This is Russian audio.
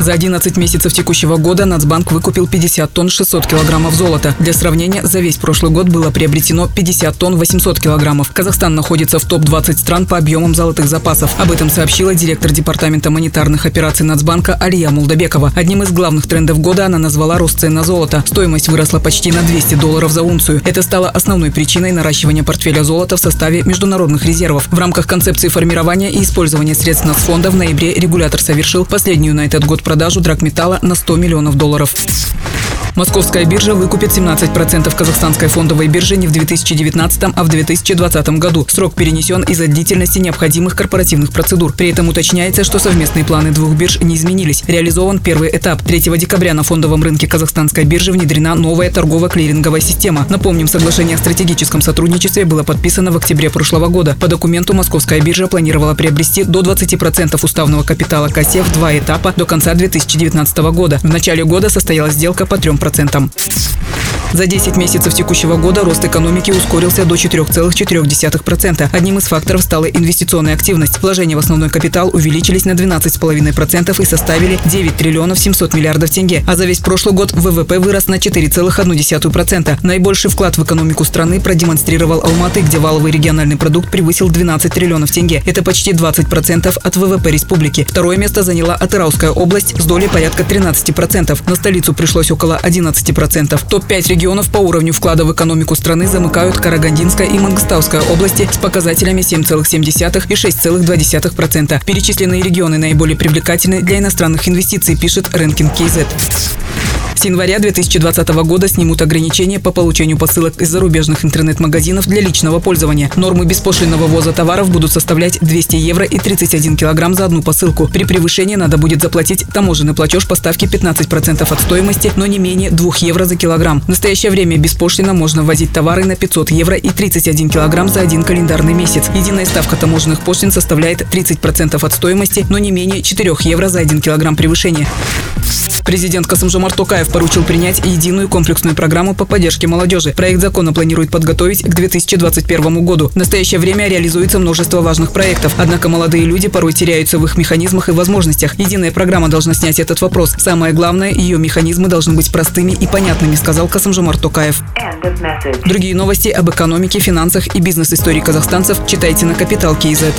За 11 месяцев текущего года Нацбанк выкупил 50 тонн 600 килограммов золота. Для сравнения, за весь прошлый год было приобретено 50 тонн 800 килограммов. Казахстан находится в топ-20 стран по объемам золотых запасов. Об этом сообщила директор Департамента монетарных операций Нацбанка Алия Мулдабекова. Одним из главных трендов года она назвала рост цен на золото. Стоимость выросла почти на 200 долларов за унцию. Это стало основной причиной наращивания портфеля золота в составе международных резервов. В рамках концепции формирования и использования средств нацфонда в ноябре регулятор совершил последнюю на этот год продажу драгметалла на 100 миллионов долларов. Московская биржа выкупит 17% казахстанской фондовой биржи не в 2019, а в 2020 году. Срок перенесен из-за длительности необходимых корпоративных процедур. При этом уточняется, что совместные планы двух бирж не изменились. Реализован первый этап. 3 декабря на фондовом рынке казахстанской биржи внедрена новая торгово-клиринговая система. Напомним, соглашение о стратегическом сотрудничестве было подписано в октябре прошлого года. По документу Московская биржа планировала приобрести до 20% уставного капитала КАСЕ в два этапа до конца 2019 года. В начале года состоялась сделка по 3%. За 10 месяцев текущего года рост экономики ускорился до 4,4%. Одним из факторов стала инвестиционная активность. Вложения в основной капитал увеличились на 12,5% и составили 9 триллионов 700 миллиардов тенге. А за весь прошлый год ВВП вырос на 4,1%. Наибольший вклад в экономику страны продемонстрировал Алматы, где валовый региональный продукт превысил 12 триллионов тенге. Это почти 20% от ВВП республики. Второе место заняла Атырауская область с долей порядка 13%. На столицу пришлось около 11%. Топ-5 регионов регионов по уровню вклада в экономику страны замыкают Карагандинская и Мангостауская области с показателями 7,7 и 6,2%. Перечисленные регионы наиболее привлекательны для иностранных инвестиций, пишет Ренкинг Кейзет. С января 2020 года снимут ограничения по получению посылок из зарубежных интернет-магазинов для личного пользования. Нормы беспошлинного ввоза товаров будут составлять 200 евро и 31 килограмм за одну посылку. При превышении надо будет заплатить таможенный платеж по ставке 15% от стоимости, но не менее 2 евро за килограмм. В настоящее время беспошлино можно ввозить товары на 500 евро и 31 килограмм за один календарный месяц. Единая ставка таможенных пошлин составляет 30% от стоимости, но не менее 4 евро за один килограмм превышения. Президент Касымжомар Токаев поручил принять единую комплексную программу по поддержке молодежи. Проект закона планирует подготовить к 2021 году. В настоящее время реализуется множество важных проектов. Однако молодые люди порой теряются в их механизмах и возможностях. Единая программа должна снять этот вопрос. Самое главное, ее механизмы должны быть простыми и понятными, сказал Касымжомар Токаев. Другие новости об экономике, финансах и бизнес-истории казахстанцев читайте на Капитал Киезет.